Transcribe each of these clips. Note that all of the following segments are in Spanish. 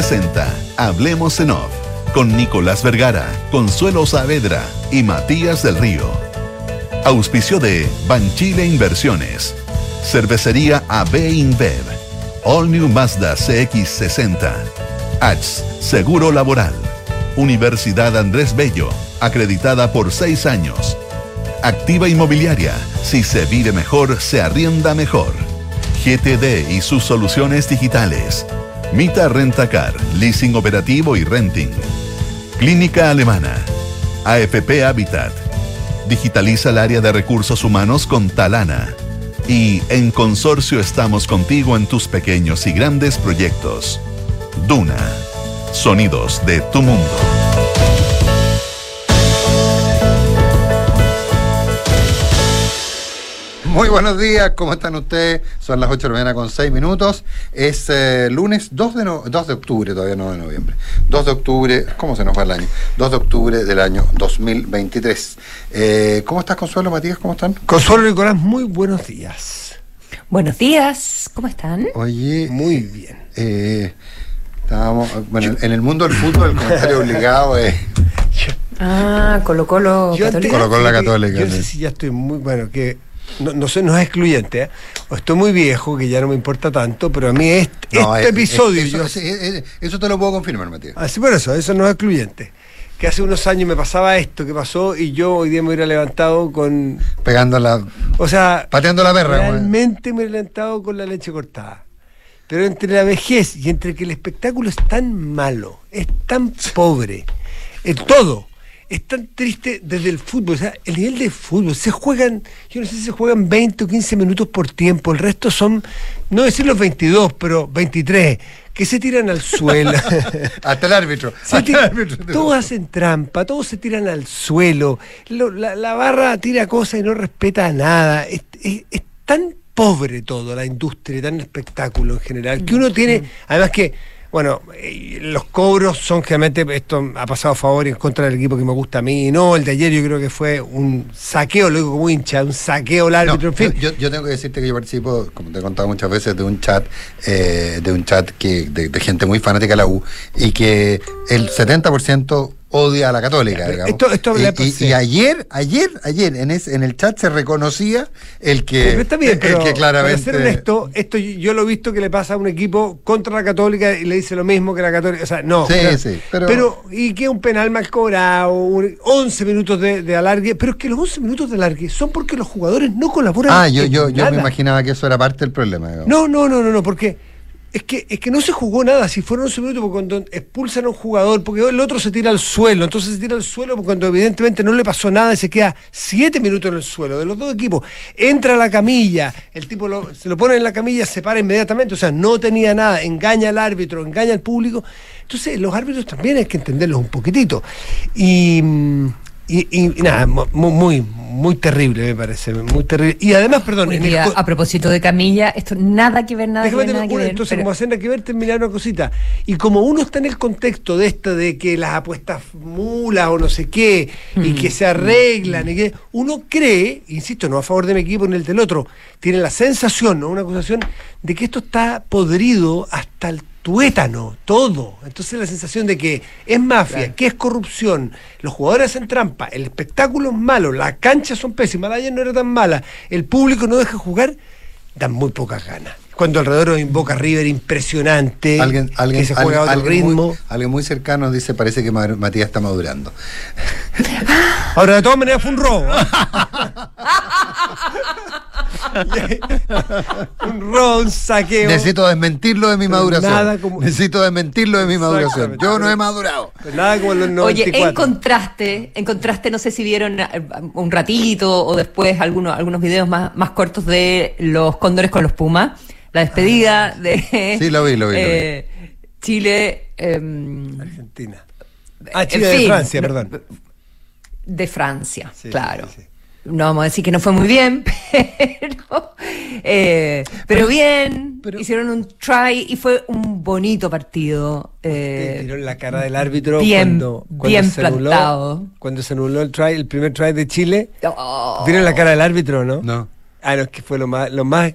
presenta Hablemos en Off con Nicolás Vergara, Consuelo Saavedra y Matías del Río. Auspicio de Banchile Inversiones, Cervecería AB InBev, All New Mazda CX60, ATS, Seguro Laboral, Universidad Andrés Bello, acreditada por seis años. Activa Inmobiliaria, si se vive mejor, se arrienda mejor. GTD y sus soluciones digitales. Mita Rentacar, leasing operativo y renting. Clínica Alemana. AFP Habitat. Digitaliza el área de recursos humanos con Talana. Y en consorcio estamos contigo en tus pequeños y grandes proyectos. Duna. Sonidos de tu mundo. Muy buenos días, ¿cómo están ustedes? Son las 8 de la mañana con 6 minutos. Es eh, lunes 2 de, no- 2 de octubre, todavía no de noviembre. 2 de octubre, ¿cómo se nos va el año? 2 de octubre del año 2023. Eh, ¿Cómo estás, Consuelo, Matías? ¿Cómo están? Consuelo Nicolás, muy buenos días. Buenos días, ¿cómo están? Oye, Muy eh, bien. eh, estábamos, bueno, en el mundo del fútbol el comentario obligado es... Ah, Colo Colo Yo Católico. Colo Colo la Católica, Yo no sé si ya estoy muy, bueno, que no, no sé, no es excluyente, ¿eh? o estoy muy viejo, que ya no me importa tanto, pero a mí este, No, este episodio, eso, yo- sí, eso te lo puedo confirmar, Matías. así por eso, eso no es excluyente. Que hace unos años me pasaba esto que pasó y yo hoy día me hubiera levantado con, Pegando la... o sea, Pateando la perra, realmente me he levantado con la leche cortada. Pero entre la vejez y entre que el espectáculo es tan malo, es tan pobre, en todo, es tan triste desde el fútbol, o sea, el nivel de fútbol, se juegan, yo no sé si se juegan 20 o 15 minutos por tiempo, el resto son, no decir los 22, pero 23, que se tiran al suelo. Hasta el árbitro. Se hasta el tira- árbitro. todos hacen trampa, todos se tiran al suelo, lo- la, la barra tira cosas y no respeta nada. Es, es- es tan pobre todo, la industria, tan espectáculo en general, que uno tiene, además que, bueno, eh, los cobros son generalmente, esto ha pasado a favor y en contra del equipo que me gusta a mí, no, el de ayer yo creo que fue un saqueo, lo digo como hincha, un saqueo al No, árbitro, en fin. yo, yo tengo que decirte que yo participo, como te he contado muchas veces, de un chat, eh, de un chat que, de, de gente muy fanática de la U, y que el 70% odia a la católica, Ya, pero digamos. esto- esto y, y- y ayer, ayer, ayer, en, ese, en el chat se reconocía el que, Pero está bien, el pero que claramente. para ser honesto, esto yo, lo he visto que le pasa a un equipo contra la Católica y le dice lo mismo que la Católica. O sea, no. Sí, pero, sí, pero- y que un penal mal cobrado, un- 11 minutos de, de alargue, pero es que los 11 minutos de alargue son porque los jugadores no colaboran. Ah, yo, yo, yo me imaginaba que eso era parte del problema. digamos. No, no, no, no, no, porque es que, es que no se jugó nada. Si fueron 11 minutos, cuando expulsan a un jugador, porque el otro se tira al suelo, entonces se tira al suelo cuando evidentemente no le pasó nada y se queda 7 minutos en el suelo de los dos equipos. Entra a la camilla, el tipo se lo pone en la camilla, se para inmediatamente, o sea, no tenía nada, engaña al árbitro, engaña al público. Entonces, los árbitros también hay que entenderlos un poquitito. Y. mm, y, y- nada, mu- mu- muy, muy terrible me parece, muy terrible. Y además, perdón, en el a propósito de Camilla, esto nada que ver, nada que Déjame ver, nada terminar que una, ver. entonces, pero- como hacen que ver, terminar una cosita. Y como uno está en el contexto de esta, de que las apuestas mulas o no sé qué, y que se arreglan, y que uno cree, insisto, no a favor de mi equipo ni el del otro, tiene la sensación, ¿no? Una acusación de que esto está podrido hasta el tuétano, todo. Entonces la sensación de que es mafia, que es corrupción, los jugadores hacen trampa, el espectáculo es malo, las canchas son pésimas, la de ayer no era tan mala, el público no deja jugar, dan muy pocas ganas. Cuando alrededor invoca River impresionante, Alguien, alguien, que se juega a otro alguien ritmo. Muy, alguien muy cercano dice, parece que Ma- Matías está madurando. Ahora, de todas maneras, fue un robo. un robo, un saqueo. Necesito desmentirlo de mi maduración. nada como- Necesito desmentirlo de mi maduración. Yo no he madurado. Pues nada como los 94. Oye, en contraste, en contraste, no sé si vieron eh, un ratito o después algunos, algunos videos más, más cortos de los cóndores con los Pumas, la despedida de Sí, lo vi, lo vi, lo vi. eh, Chile. em, Argentina. Ah, en Chile de Francia, perdón. De Francia, Sí, claro. sí, sí. No vamos a decir que no fue muy bien, pero, eh, pero bien. pero- hicieron un try y fue un bonito partido. Eh, tiró en la cara del árbitro bien- cuando, cuando bien se anuló, plantado. cuando se anuló el try, el primer try de Chile. oh. ¿Vieron la cara del árbitro, no? No. Ah, no, es que fue lo más, lo más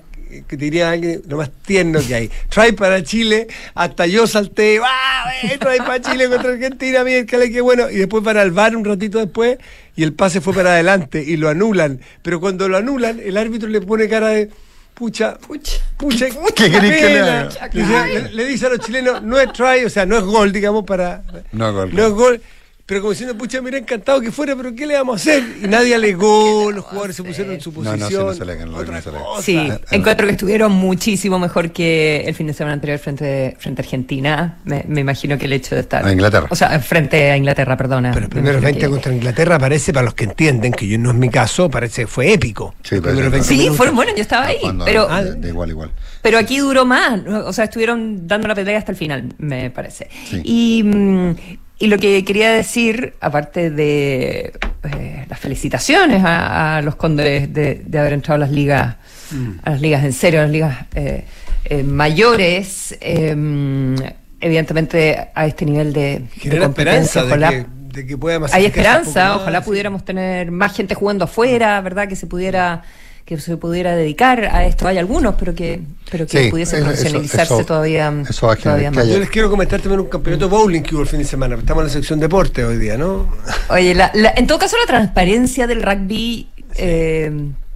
que diría alguien, lo más tierno que hay. Try para Chile, hasta yo salté, ¡ah! eh, Try para Chile contra Argentina, miércoles, qué bueno. Y después para el bar un ratito después, y el pase fue para adelante, y lo anulan. Pero cuando lo anulan, el árbitro le pone cara de. Pucha, pucha, pucha, ¿Qué querés que le pena". haga? Le dice- le, dice a los chilenos, no es try, o sea, no es gol, digamos, para. No es gol, No es gol. Pero como diciendo, pucha, mira, encantado que fuera, pero ¿qué le vamos a hacer? Y nadie alegó, los jugadores se pusieron en su No, no, posición. sí, no se alegan, no, otra no cosa. Sí, Ah, ah, encuentro que estuvieron muchísimo mejor que el fin de semana anterior frente, frente a Argentina. Me, me imagino que el hecho de estar. A Inglaterra. O sea, frente a Inglaterra, perdona. Pero el Me primero imagino 20 que- contra Inglaterra parece, para los que entienden, que yo no es mi caso, parece que fue épico. Sí, Los parece primeros que 20 Sí, fueron buenos, yo estaba Está ahí. Pero, Ah, de, de igual igual. pero aquí duró más. ¿no? O sea, estuvieron dando la pelea hasta el final, me parece. Sí. Y, mm, y lo que quería decir, aparte de eh, las felicitaciones a, a los cóndores de, de haber entrado a las ligas, a las ligas en serio, a las ligas eh, eh, mayores, eh, evidentemente a este nivel de, de Genera competencia, esperanza de ojalá- que, de que pueda hay esperanza, ojalá pudiéramos tener más gente jugando afuera, ¿verdad? Que se pudiera que se pudiera dedicar a esto. Hay algunos, pero que pero que Sí, pudiese eso- profesionalizarse eso- todavía, eso va todavía que más. haya- Yo les quiero comentar también un campeonato bowling que hubo el fin de semana. Estamos en la sección deporte hoy día, ¿no? Oye, la- la- en todo caso la transparencia del rugby, eh,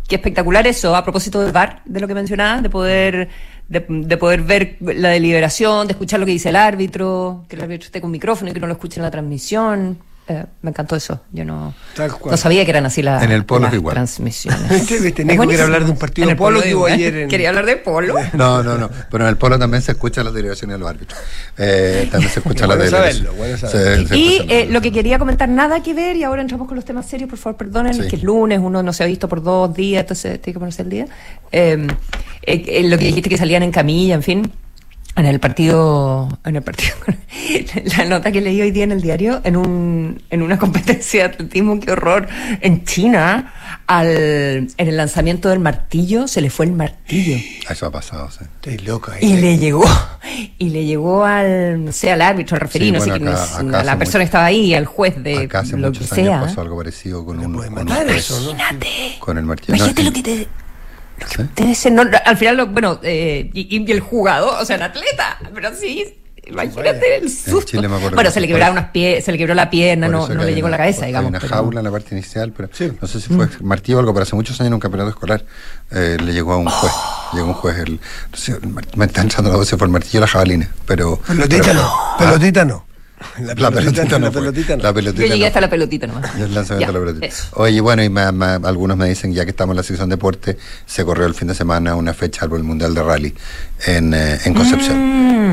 qué espectacular eso, a propósito del VAR, de lo que mencionabas, de poder de, de poder ver la deliberación, de escuchar lo que dice el árbitro, que el árbitro esté con micrófono y que no lo escuche en la transmisión. Eh, me encantó eso. Yo no, no sabía que eran así las, En el polo las es igual. transmisiones. Buenísimo. hablar de un partido En el polo que hubo igual. ayer en- ¿Quería hablar de polo? No, no, no. Pero en el polo también se escuchan las deliberaciones de los árbitros. Eh, también se escuchan las Bueno Se- saberlo. se Y eh, las- lo que quería comentar, nada que ver, y ahora entramos con los temas serios, por favor, perdonen, Sí. que es lunes, uno no se ha visto por dos días, entonces tiene que ponerse el día. Eh, eh, eh, lo que dijiste que salían en camilla, en fin. En el partido, en el partido, la nota que leí hoy día en el diario, en un, en una competencia de atletismo, qué horror, en China, al, en el lanzamiento del martillo, se le fue el martillo. Eso ha pasado, sí. Estoy loco ahí. Y le llegó, y le llegó al, no sé, al árbitro, al referí, Sí, no sé bueno, quién acá- es, acá a la persona que estaba ahí, al juez de Acá hace lo que muchos años sea. pasó algo parecido con un, con un con el martillo. Imagínate No, lo que te, que ¿Sí? debe ser, no, al final, lo- bueno, eh, y, y el jugador, o sea, el atleta, pero sí, imagínate el susto. Chile me acuerdo bueno, se le quebraron unas pie, se le quebró la pierna, no, no le hay llegó una- la cabeza, hay digamos. una pero- jaula en la parte inicial, pero Sí. no sé si fue martillo o algo, pero hace muchos años en un campeonato escolar eh, le llegó a un juez. Llegó un juez, el, no sé, el me está entrando la voz si fue el martillo o la jabalina, pero. Pelotita pero- no. Ah, Pelotita no. La pelotita no. La fue. pelotita no. La Yo pelotita llegué no. hasta la pelotita nomás. Y el lanzamiento Ya, de la pelotita. eso. Oye, bueno, y me- me- algunos me dicen, ya que estamos en la sección deporte, se corrió el fin de semana una fecha por el Mundial de Rally en, eh, en Concepción.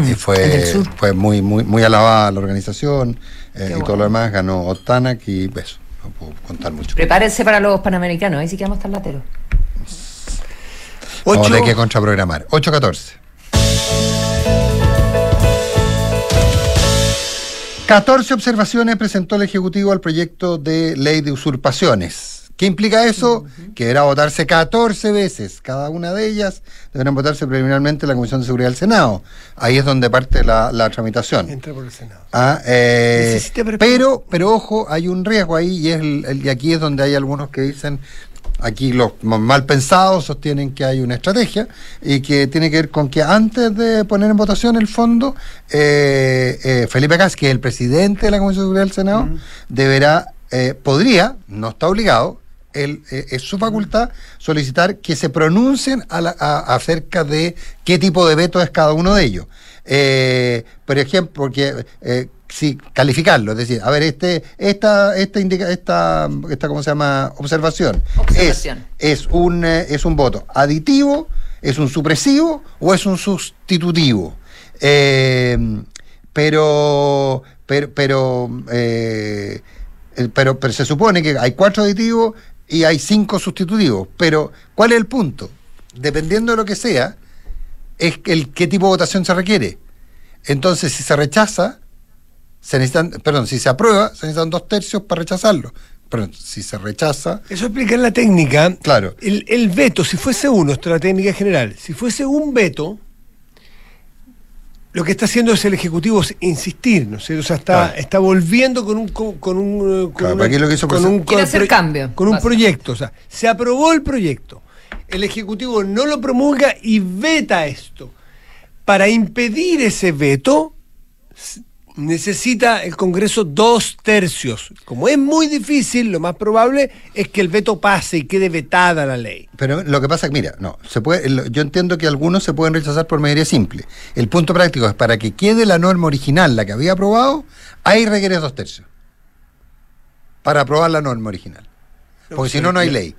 Mm, y fue, fue muy, muy, muy alabada la organización eh, y todo lo demás. Ganó Otanak y eso, no puedo contar mucho. Prepárense para los panamericanos, ahí sí que vamos a estar lateros. Ocho, de qué contraprogramar. 8-14. 14 observaciones presentó el Ejecutivo al proyecto de ley de usurpaciones. ¿Qué implica eso? Que deberá votarse 14 veces. Cada una de ellas deberán votarse preliminarmente en la Comisión de Seguridad del Senado. Ahí es donde parte la, la tramitación. Entra por el Senado. Ah, eh, pero, pero ojo, hay un riesgo ahí y es el- el- y aquí es donde hay algunos que dicen, aquí los mal pensados sostienen que hay una estrategia y que tiene que ver con que antes de poner en votación el fondo, eh, eh, Felipe Cas, que es el presidente de la Comisión de Seguridad del Senado, deberá, eh, podría, no está obligado, él, eh, es su facultad solicitar que se pronuncien a la- a- acerca de qué tipo de veto es cada uno de ellos. Eh, por ejemplo, porque eh, sí, calificarlo, es decir, a ver, este, esta, esta indica, esta, esta, ¿cómo se llama? Observación. Observación. Es, es un eh, es un voto aditivo, es un supresivo o es un sustitutivo. Eh, pero, pero, pero, eh, pero, pero se supone que hay cuatro aditivos y hay cinco sustitutivos. Pero, ¿cuál es el punto? Dependiendo de lo que sea, es el qué tipo de votación se requiere. Entonces, si se rechaza, se necesitan, perdón, si se aprueba, se necesitan dos tercios para rechazarlo. Pero si se rechaza, Eso explica en la técnica. Claro. El, el veto, si fuese uno, esto es la técnica general, si fuese un veto, lo que está haciendo es el Ejecutivo es insistir, ¿no sé? O sea, está, Claro. está volviendo con un. Con, con un con Claro, una- lo que hizo con fue- un, Quiere hacer cambio, Con un proyecto. O sea, se aprobó el proyecto. el Ejecutivo no lo promulga y veta esto. Para impedir ese veto, necesita el Congreso dos tercios. Como es muy difícil, lo más probable es que el veto pase y quede vetada la ley. Pero lo que pasa es que, mira, no, se puede, yo entiendo que algunos se pueden rechazar por mayoría simple. El punto práctico es para que quede la norma original, la que había aprobado, ahí requiere dos tercios. Para aprobar la norma original. Porque si no, no hay ley.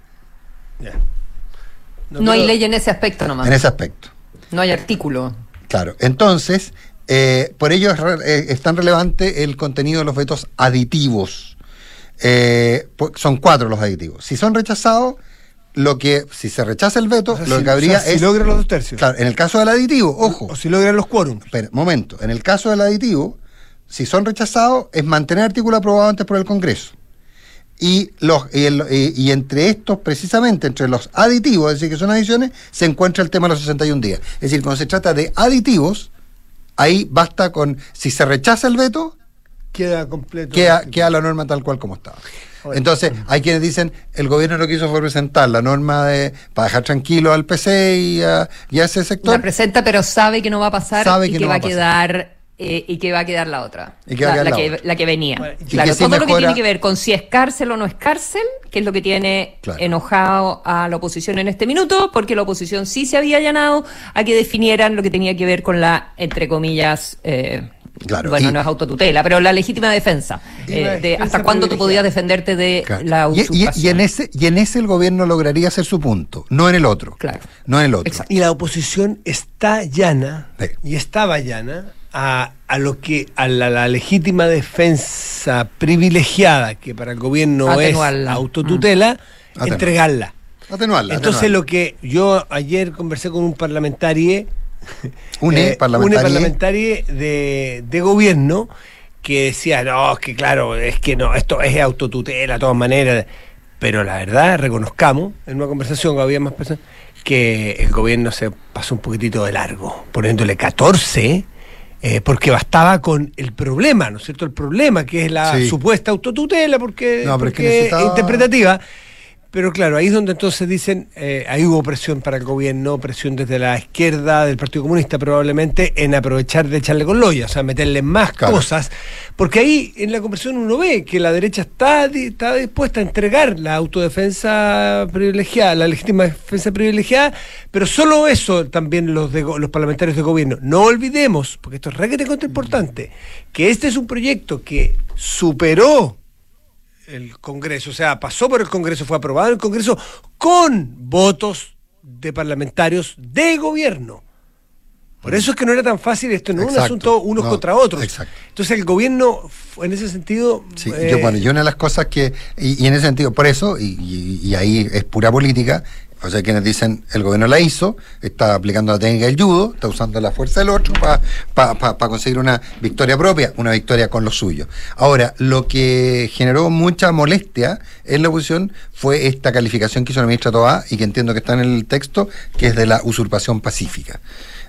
No hay pero- ley en ese aspecto nomás. en ese aspecto. No hay artículo. Claro. Entonces, eh, por ello es, re- eh, es tan relevante el contenido de los vetos aditivos. Eh, son cuatro los aditivos. Si son rechazados, lo que, si se rechaza el veto, O sea, lo si- que habría o sea, si es. logra los dos tercios. Claro, en el caso del aditivo, ojo. O si logran los quórums. Espera, momento. En el caso del aditivo, si son rechazados, es mantener artículo aprobado antes por el Congreso. Y, los, y, el- y- y entre estos, precisamente, entre los aditivos, es decir, que son adiciones, se encuentra el tema de los 61 días. Es decir, cuando se trata de aditivos, ahí basta con, si se rechaza el veto, Queda completo. queda, queda la norma tal cual como estaba. Entonces, hay quienes dicen, el gobierno lo que hizo fue presentar la norma de, para dejar tranquilo al PC y a, y a ese sector. La presenta, pero sabe que no va a pasar Sabe y que que, no va va a quedar eh, y que va a quedar la otra. Y que va a la, quedar la la que, otra. la que venía. Bueno, y claro, todo lo que tiene que ver con si es cárcel o no es cárcel, que es lo que tiene Claro. enojado a la oposición en este minuto, porque la oposición sí se había allanado a que definieran lo que tenía que ver con la, entre comillas, eh, Claro, bueno, y- no es autotutela, pero la legítima defensa. Eh, de defensa hasta cuándo tú podías defenderte de Claro. la Y- y, usurpación. y en ese, y en ese el gobierno lograría hacer su punto, no en el otro. Claro. No en el otro. Exacto. Y la oposición está llana, Sí. y estaba llana, a, a lo que, a la, la legítima defensa privilegiada, que para el gobierno Atenuarla. es autotutela, Atenuarla. entregarla. Atenuarla. Entonces atenuarla. lo que yo ayer conversé con un parlamentario, Une parlamentario. parlamentario de, de gobierno, que decía, no, es que claro, es que no, esto es autotutela de todas maneras. Pero la verdad, reconozcamos, en una conversación que había más personas, que el gobierno se pasó un poquitito de largo, poniéndole 14, eh, porque bastaba con el problema, ¿no es cierto? El problema, que es la Sí. supuesta autotutela, porque, No, es que interpretativa. Pero claro, ahí es donde entonces dicen, eh, ahí hubo presión para el gobierno, presión desde la izquierda del Partido Comunista probablemente, en aprovechar de echarle con loya, o sea, meterle más Claro. cosas, porque ahí en la conversión uno ve que la derecha está, está dispuesta a entregar la autodefensa privilegiada, la legítima defensa privilegiada, pero solo eso también los, de los parlamentarios de gobierno. No olvidemos, porque esto es requete importante, que este es un proyecto que superó el Congreso, o sea, pasó por el Congreso, fue aprobado en el Congreso con votos de parlamentarios de gobierno. Por eso es que no era tan fácil esto, no es un asunto unos No, contra otros. exacto. Entonces el gobierno, en ese sentido... Sí, eh, yo, bueno, yo una de las cosas que, y, y en ese sentido, por eso, y, y- y ahí es pura política, o sea, quienes dicen el gobierno la hizo, está aplicando la técnica del judo, está usando la fuerza del otro para conseguir una victoria propia, una victoria con lo suyo. Ahora, lo que generó mucha molestia en la oposición fue esta calificación que hizo la ministra Toá y que entiendo que está en el texto, que es de la usurpación pacífica.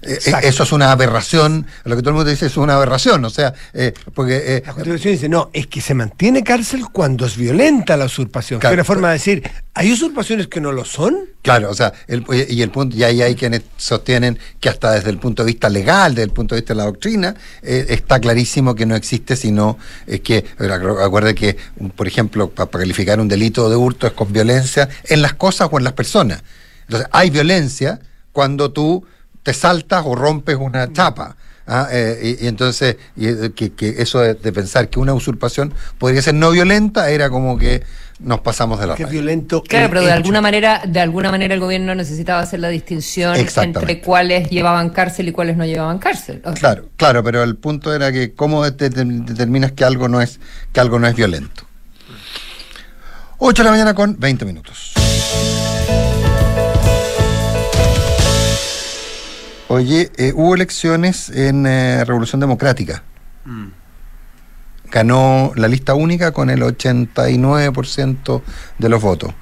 Eh, eh, eso es una aberración, lo que todo el mundo dice es una aberración, o sea, eh, porque... eh, La Constitución dice, no, es que se mantiene cárcel cuando es violenta la usurpación. Claro. que es una forma de decir, ¿hay usurpaciones que no lo son? Claro, o sea, el- y el punto, y ahí hay quienes sostienen que hasta desde el punto de vista legal, desde el punto de vista de la doctrina, está clarísimo que no existe, sino es que, acuerde que, por ejemplo, para calificar un delito de hurto es con violencia en las cosas o en las personas. Entonces, hay violencia cuando tú te saltas o rompes una chapa. ¿ah? Eh, y, y entonces, y, eh, que, que eso de, de pensar que una usurpación podría ser no violenta era como que nos pasamos de la raya. violento. Claro, el pero de hecho. alguna manera, de alguna manera el gobierno necesitaba hacer la distinción entre cuáles llevaban cárcel y cuáles no llevaban cárcel. O sea, Claro, claro, pero el punto era que cómo te- te- determinas que algo no es que algo no es violento. 8 de la mañana con 20 minutos. Oye, eh, hubo elecciones en eh, Revolución Democrática. Ganó la lista única con el 89% de los votos.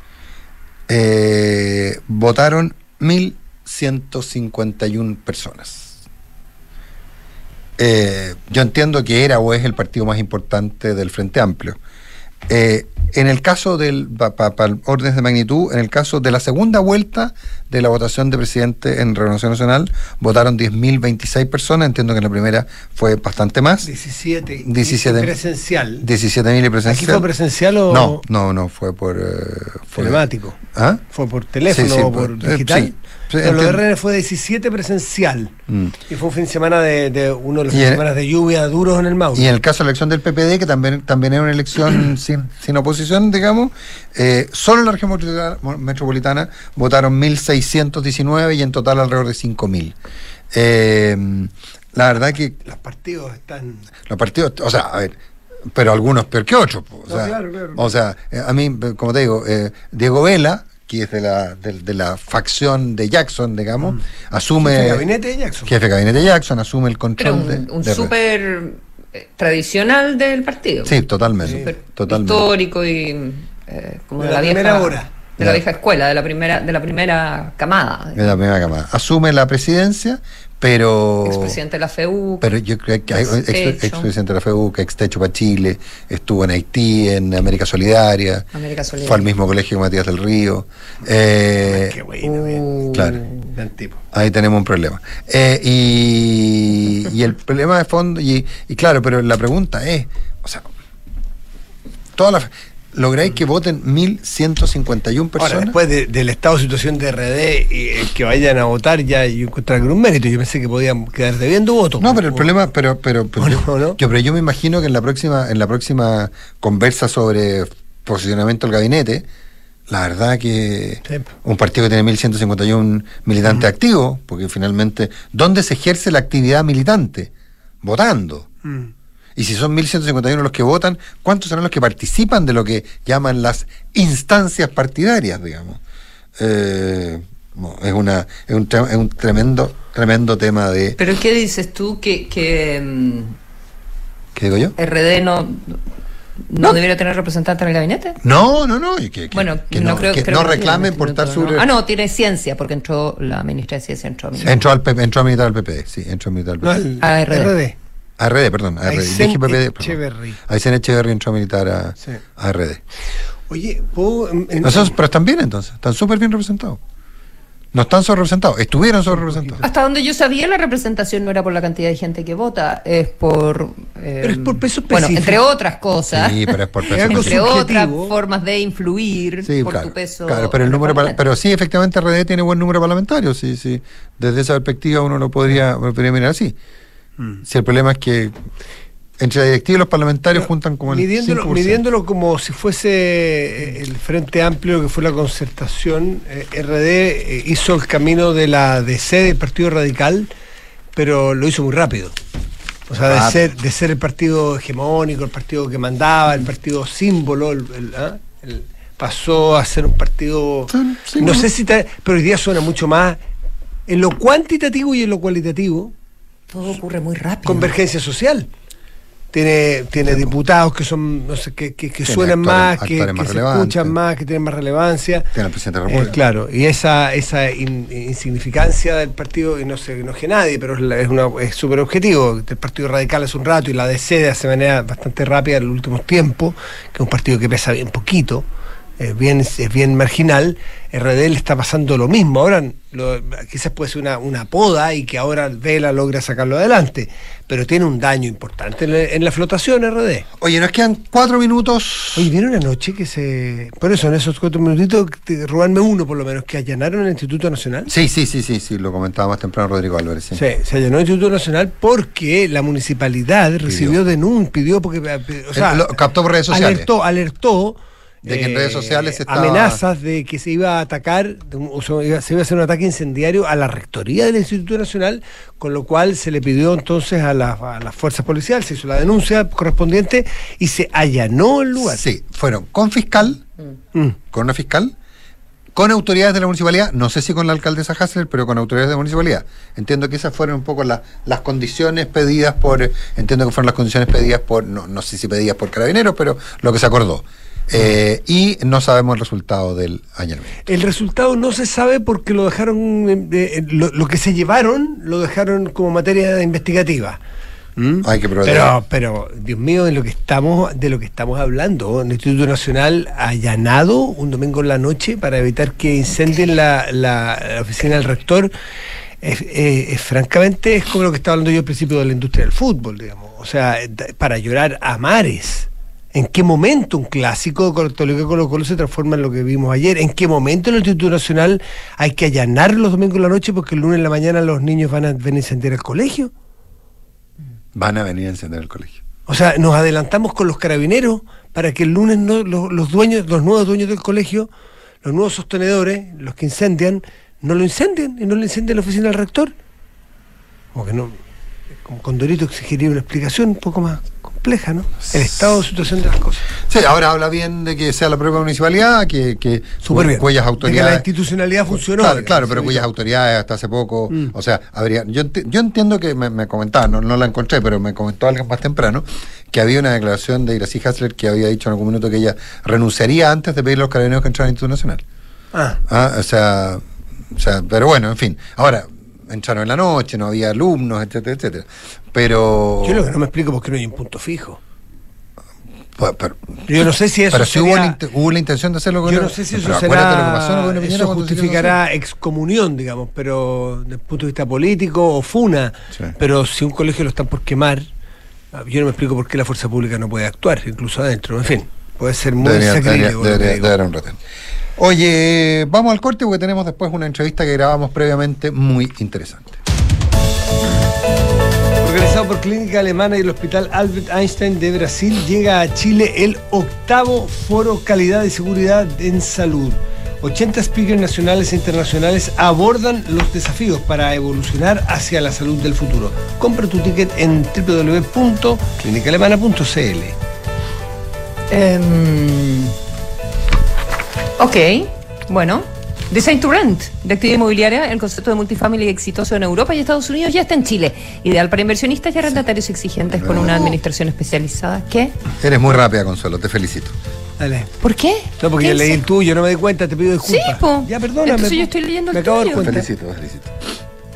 Eh, votaron 1.151 personas. Eh, yo entiendo que era o es el partido más importante del Frente Amplio. Eh, en el caso del, para órdenes de magnitud, en el caso de la segunda vuelta de la votación de presidente en Renovación Nacional, votaron 10.026 personas, entiendo que en la primera fue bastante más. 17. 17 presencial. 17.000 y presencial. ¿Aquí fue presencial o...? No, no, no, fue por... Eh, fue, telemático. ¿Ah? ¿Fue por teléfono Sí, sí, o por por- eh, digital? sí. Sí, Pero lo de. RN fue 17 presencial. Mm. Y fue un fin de semana de, de uno de los fines de semana de lluvia duros en el Maule. Y en el caso de la elección del PPD, que también, también es una elección sin, sin oposición, digamos, eh, solo en la región metropolitana, votaron 1.619 y en total alrededor de 5.000. Eh, la verdad que Los partidos están... los partidos, o sea, a ver, pero algunos peor que otros. O No, sea, claro, claro. o sea, eh, a mí, como te digo, eh, Diego Vela, que es de la, de, de la facción de Jackson, digamos, asume... Jefe de gabinete de Jackson. jefe de gabinete de Jackson, asume el Pero control un, de... un de- súper eh, tradicional del partido. Sí, totalmente. Histórico y eh, como De de, la la, primera vieja hora. de la vieja escuela, de la primera de la primera camada. Es la primera camada. Asume la presidencia, pero. Expresidente de la FEU. Pero yo creo que ex, expresidente de la FEU, que extecho para Chile, estuvo en Haití, en América Solidaria, América Solidaria. fue al mismo colegio que Matías del Río. Eh, Qué bueno, bien. Uh, claro. Tipo. Ahí tenemos un problema. Eh, y, y el problema de fondo, y, y claro, pero la pregunta es, o sea, todas las lográis que voten 1.151 personas. Ahora, después de- del estado de situación de RD y eh, que vayan a votar, ya yo encontré algún mérito. Yo pensé que podían quedar debiendo votos. No, pero el O- problema, pero, pero, pero ¿O yo, no, no? yo- pero yo me imagino que en la próxima, en la próxima conversa sobre posicionamiento del gabinete, la verdad que Sí. un partido que tiene 1151 militantes activos, porque finalmente, ¿dónde se ejerce la actividad militante? Votando. Mm. Y si son 1151 los que votan, ¿cuántos serán los que participan de lo que llaman las instancias partidarias, digamos? Eh, no, es una es un, es un tremendo tremendo tema de Pero ¿qué dices tú que, que mm, ¿qué digo yo? RD no, no, debería tener representante en el gabinete? No, no, no, y que, que- bueno, que no, no, creo que creo no que reclamen por estar sobre ¿no? Ah, no, tiene ciencia, porque entró la ministra de Ciencia, entró. entró al PP, entró a militar al PP, sí, entró a militar al No, PP. el A RD. RD. A RD, perdón, a RD. Aysén. Echeverry. Aysén Echeverry entró a militar a, Sí. a. Oye, ¿puedo, en- en- Nosotros, pero están bien entonces, están súper bien representados. No están sobre representados, estuvieron sobre representados. Hasta donde yo sabía, la representación no era por la cantidad de gente que vota, es por. eh, Pero es por peso Bueno, específico. entre otras cosas. Sí, pero es por Es peso entre otras formas de influir Sí, por claro, tu peso. claro, pero el número, pero sí, efectivamente RD tiene buen número parlamentario, sí, sí. Desde esa perspectiva uno lo podría, lo podría mirar así. Mm. Si el problema es que entre la directiva y los parlamentarios juntan como el midiéndolo, 5%. midiéndolo como si fuese eh, el Frente Amplio que fue la concertación, eh, RD eh, hizo el camino de la DC del Partido Radical, pero lo hizo muy rápido. O sea, de Rápido. ser, de ser el partido hegemónico, el partido que mandaba, el partido símbolo, el- el- ¿ah? El- pasó a ser un partido... Sí, no. sé si... te- pero hoy día suena mucho más en lo cuantitativo y en lo cualitativo Todo ocurre muy rápido. convergencia social. Tiene, tiene diputados que son, no sé, que, que, suenan actores- más, que, actores que más se escuchan más, que tienen más relevancia. Tiene al presidente de la Eh, República. claro, y esa, esa in- insignificancia del partido, y no se enoje nadie, pero es la- es una- es súper objetivo. El Partido Radical hace un rato y la DC de hace manera bastante rápida en los últimos tiempos, que es un partido que pesa bien poquito, es bien, es bien marginal. RD le está pasando lo mismo. Ahora, lo- quizás puede ser una, una poda y que ahora Vela logra sacarlo adelante, pero tiene un daño importante en la, en la flotación RD. Oye, nos quedan cuatro minutos. Oye, ¿vieron anoche que se... Por eso, en esos cuatro minutitos, te- robarme uno por lo menos, que allanaron el Instituto Nacional? Sí, sí, sí, sí, sí, lo comentaba más temprano Rodrigo Álvarez. Sí. Sí, se allanó el Instituto Nacional porque la municipalidad recibió denuncia, pidió porque... eh, O sea, Eh, lo captó por redes sociales. Alertó, alertó... eh, De que en redes sociales se estaba- amenazas de que se iba a atacar, o sea, se iba a hacer un ataque incendiario a la rectoría del Instituto Nacional, con lo cual se le pidió entonces a, la- a las fuerzas policiales, se hizo la denuncia correspondiente y se allanó el lugar. Sí, fueron con fiscal, Mm. con una fiscal, con autoridades de la municipalidad, no sé si con la alcaldesa Hassler, pero con autoridades de la municipalidad. Entiendo que esas fueron un poco la- las condiciones pedidas por, entiendo que fueron las condiciones pedidas por, no, no sé si pedidas por carabineros, pero lo que se acordó. Eh, y no sabemos el resultado del allanamiento. El resultado no se sabe porque lo dejaron, eh, eh, lo, lo que se llevaron lo dejaron como materia investigativa. ¿Mm? Hay que proteger. Pero, pero, Dios mío, de lo que estamos, de lo que estamos hablando, el Instituto Nacional ha allanado un domingo en la noche para evitar que incendien la, la- la oficina del rector. Es, es- es francamente es como lo que estaba hablando yo al principio de la industria del fútbol, digamos. O sea, da- para llorar a mares. ¿En qué momento un clásico de Católica Colo Colo se transforma en lo que vimos ayer? ¿En qué momento en el Instituto Nacional hay que allanar los domingos en la noche porque el lunes en la mañana los niños van a venir a incendiar el colegio? Van a venir a encender el colegio. O sea, nos adelantamos con los carabineros para que el lunes no, los, los dueños, los nuevos dueños del colegio, los nuevos sostenedores, los que incendian, no lo incendien y no le incendien la oficina del rector. Como que no, como Condorito exigiría una explicación un poco más compleja, ¿no? El estado de situación de las cosas. Sí, ahora habla bien de que sea la propia municipalidad, que, que bien. cuyas De que autoridades... la institucionalidad funcionó. Claro, claro, pero cuyas autoridades hasta hace poco, Mm. o sea, habría, yo, yo entiendo que me, me comentaba, no, no la encontré, pero me comentó alguien más temprano, que había una declaración de Iracy Hasler que había dicho en algún minuto que ella renunciaría antes de pedir a los carabineros que entraran al Instituto Nacional. Ah, Ah, o sea, o sea, pero bueno, en fin. Ahora, entraron en la noche, no había alumnos, etcétera, etcétera. Pero. yo lo que no me explico por qué no hay un punto fijo. pero, Yo no sé si eso pero si hubo, la hubo la intención de hacerlo con Yo no sé si eso será, lo que pasó eso justificará excomunión, digamos, pero desde el punto de vista político o funa. Sí. Pero si un colegio lo están por quemar, ah, yo no me explico por qué la fuerza pública no puede actuar, incluso adentro. En fin, puede ser muy sacrílego. Oye, vamos al corte porque tenemos después una entrevista que grabamos previamente muy interesante. Por Clínica Alemana y el Hospital Albert Einstein de Brasil, llega a Chile el octavo Foro Calidad y Seguridad en Salud. 80 speakers nacionales e internacionales abordan los desafíos para evolucionar hacia la salud del futuro. Compra tu ticket en www.clinicalemana.cl. Em, ok, bueno. Design to Rent, de actividad inmobiliaria, el concepto de multifamily exitoso en Europa y Estados Unidos ya está en Chile. Ideal para inversionistas y arrendatarios exigentes con una administración especializada. ¿Qué? Eres muy rápida, Consuelo, te felicito. Dale. ¿Por qué? No, porque ¿Qué yo leí el tuyo, no me di cuenta, te pido disculpas. Sí, po. Ya, perdóname. Entonces yo estoy leyendo el Me acabo de tuyo. Felicito, felicito.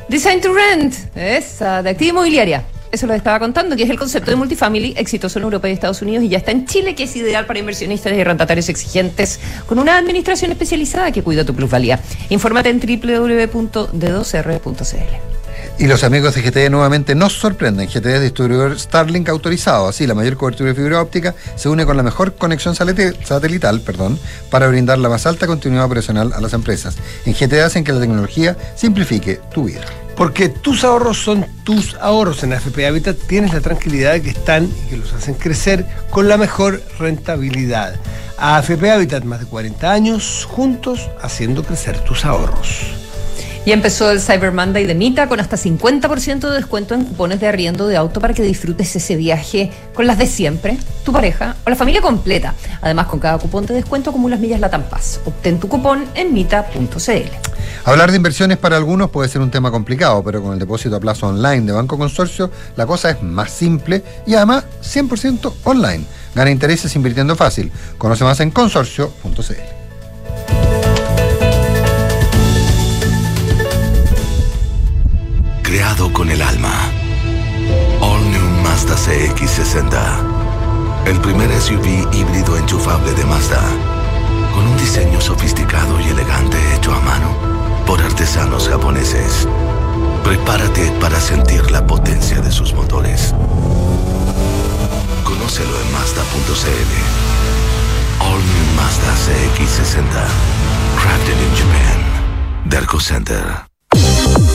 Design to Rent, esa, de actividad inmobiliaria. Eso lo estaba contando, que es el concepto de multifamily exitoso en Europa y Estados Unidos y ya está en Chile, que es ideal para inversionistas y arrendatarios exigentes con una administración especializada que cuida tu plusvalía. Infórmate en www.d2r.cl. Y los amigos de GTE nuevamente nos sorprenden. GTE es distribuidor Starlink autorizado. Así, la mayor cobertura de fibra óptica se une con la mejor conexión satelital perdón, para brindar la más alta continuidad operacional a las empresas. En GTE hacen que la tecnología simplifique tu vida. Porque tus ahorros son tus ahorros. En AFP Habitat tienes la tranquilidad de que están y que los hacen crecer con la mejor rentabilidad. AFP Habitat, más de 40 años, juntos haciendo crecer tus ahorros. Ya empezó el Cyber Monday de Mita con hasta 50% de descuento en cupones de arriendo de auto para que disfrutes ese viaje con las de siempre, tu pareja o la familia completa. Además, con cada cupón de descuento acumulas millas Latam Paz. Obtén tu cupón en mita.cl. Hablar de inversiones para algunos puede ser un tema complicado, pero con el depósito a plazo online de Banco Consorcio, la cosa es más simple y además 100% online. Gana intereses invirtiendo fácil. Conoce más en consorcio.cl. Con el alma. All New Mazda CX60. El primer SUV híbrido enchufable de Mazda. Con un diseño sofisticado y elegante hecho a mano por artesanos japoneses. Prepárate para sentir la potencia de sus motores. Conócelo en Mazda.cl. All New Mazda CX60. Crafted in Japan. Derco Center.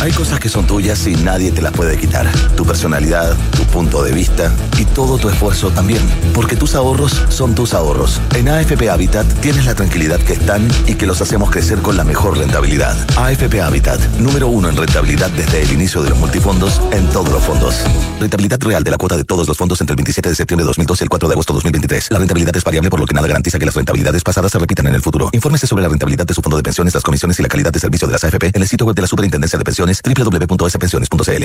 Hay cosas que son tuyas y nadie te las puede quitar. Tu personalidad, tu punto de vista y todo tu esfuerzo también. Porque tus ahorros son tus ahorros. En AFP Habitat tienes la tranquilidad que están y que los hacemos crecer con la mejor rentabilidad. AFP Habitat, número uno en rentabilidad desde el inicio de los multifondos en todos los fondos. Rentabilidad real de la cuota de todos los fondos entre el 27 de septiembre de 2012 y el 4 de agosto de 2023. La rentabilidad es variable por lo que nada garantiza que las rentabilidades pasadas se repitan en el futuro. Infórmese sobre la rentabilidad de su fondo de pensiones, las comisiones y la calidad de servicio de las AFP en el sitio web de la Superintendencia de Pensiones www.spensiones.cl.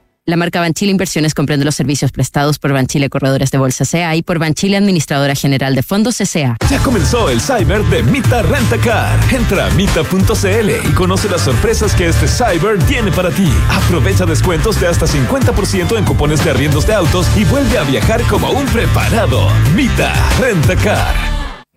La marca Banchile Inversiones comprende los servicios prestados por Banchile Corredores de Bolsa CA y por Banchile Administradora General de Fondos CA. Ya comenzó el Cyber de Mita Rentacar. Entra a mita.cl y conoce las sorpresas que este Cyber tiene para ti. Aprovecha descuentos de hasta 50% en cupones de arriendos de autos y vuelve a viajar como un preparado. Mita Rentacar.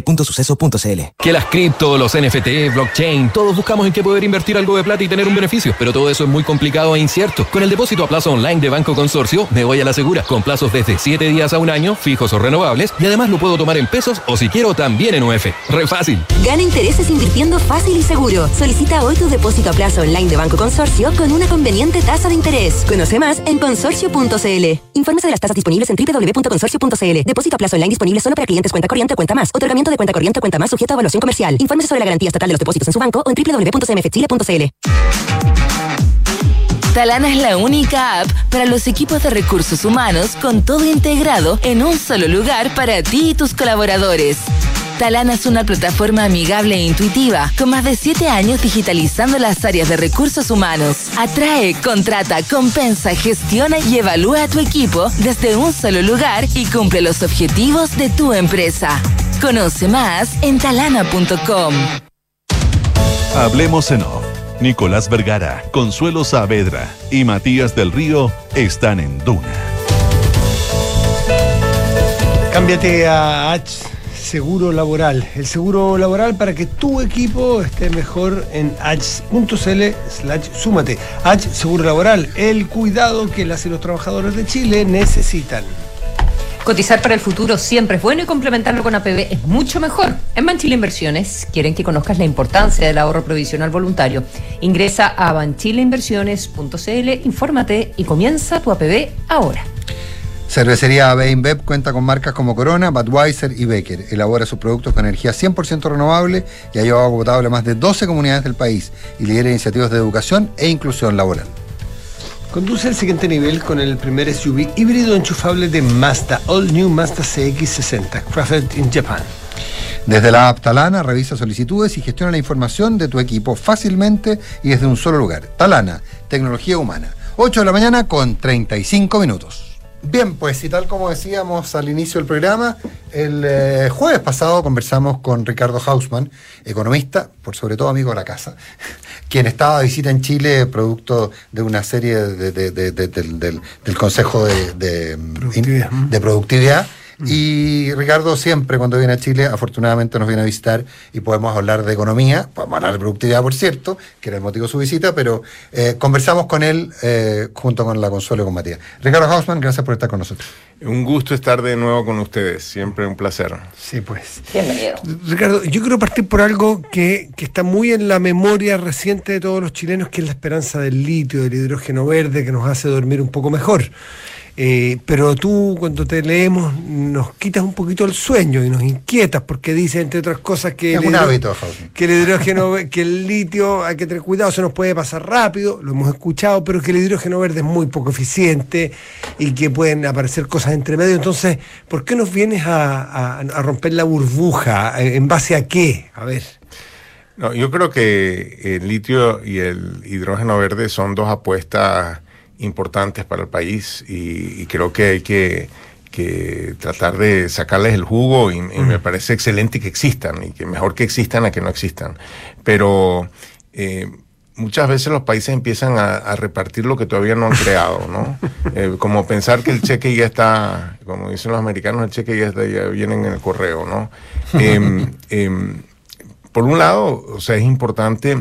www.suceso.cl. Que las cripto, los NFT, blockchain, todos buscamos en qué poder invertir algo de plata y tener un beneficio, pero todo eso es muy complicado e incierto. Con el depósito a plazo online de Banco Consorcio, me voy a la segura, con plazos desde 7 días a un año, fijos o renovables, y además lo puedo tomar en pesos o si quiero también en UF. Re fácil. Gana intereses invirtiendo fácil y seguro. Solicita hoy tu depósito a plazo online de Banco Consorcio con una conveniente tasa de interés. Conoce más en consorcio.cl. Infórmese de las tasas disponibles en www.consorcio.cl. Depósito a plazo online disponible solo para clientes cuenta corriente o cuenta más. Otorgamiento de cuenta corriente o cuenta más sujeto a evaluación comercial. Infórmese sobre la garantía estatal de los depósitos en su banco o en www.cmfchile.cl. Talana es la única app para los equipos de recursos humanos con todo integrado en un solo lugar para ti y tus colaboradores. Talana es una plataforma amigable e intuitiva, con más de 7 años digitalizando las áreas de recursos humanos. Atrae, contrata, compensa, gestiona y evalúa a tu equipo desde un solo lugar y cumple los objetivos de tu empresa. Conoce más en talana.com. Hablemos en off. Nicolás Vergara, Consuelo Saavedra y Matías del Río están en Duna. Cámbiate a H Seguro Laboral. El seguro laboral para que tu equipo esté mejor en h.cl slash súmate. H Seguro Laboral, el cuidado que las y los trabajadores de Chile necesitan. Cotizar para el futuro siempre es bueno y complementarlo con APB es mucho mejor. En Banchile Inversiones quieren que conozcas la importancia del ahorro provisional voluntario. Ingresa a banchileinversiones.cl, infórmate y comienza tu APB ahora. Cervecería AB InBev cuenta con marcas como Corona, Budweiser y Becker. Elabora sus productos con energía 100% renovable y ha llevado potable a más de 12 comunidades del país y lidera iniciativas de educación e inclusión laboral. Conduce al siguiente nivel con el primer SUV híbrido enchufable de Mazda, All New Mazda CX60, crafted in Japan. Desde la app Talana revisa solicitudes y gestiona la información de tu equipo fácilmente y desde un solo lugar. Talana, tecnología humana. 8 de la mañana con 35 minutos. Bien, pues y tal como decíamos al inicio del programa, el eh, jueves pasado conversamos con Ricardo Hausman, economista, por sobre todo amigo de la casa, quien estaba de visita en Chile producto de una serie de- de- de- de- del, Consejo de, de- Productividad. de Productividad. Y Ricardo siempre cuando viene a Chile, afortunadamente nos viene a visitar y podemos hablar de economía, podemos hablar de productividad, por cierto, que era el motivo de su visita, pero eh, conversamos con él eh, junto con la Consuelo y con Matías. Ricardo Hausman, gracias por estar con nosotros. Un gusto estar de nuevo con ustedes, siempre un placer. Sí, pues. Bienvenido. Ricardo, yo quiero partir por algo que, que está muy en la memoria reciente de todos los chilenos, que es la esperanza del litio, del hidrógeno verde, que nos hace dormir un poco mejor. Eh, pero tú, cuando te leemos, nos quitas un poquito el sueño y nos inquietas porque dice, entre otras cosas, que, Es el un hábito, que el hidrógeno, ve- que el litio hay que tener cuidado, se nos puede pasar rápido, lo hemos escuchado, pero que el hidrógeno verde es muy poco eficiente y que pueden aparecer cosas entre medio. Entonces, ¿por qué nos vienes a, a- a romper la burbuja? ¿En base a qué? A ver. No, yo creo que el litio y el hidrógeno verde son dos apuestas importantes para el país y, y creo que hay que, que tratar de sacarles el jugo y, y me parece excelente que existan y que mejor que existan a que no existan. Pero eh, muchas veces los países empiezan a, a repartir lo que todavía no han creado, ¿no? Eh, como pensar que el cheque ya está, como dicen los americanos, el cheque ya, está, ya viene en el correo, ¿no? Em, em, por un lado, o sea, es importante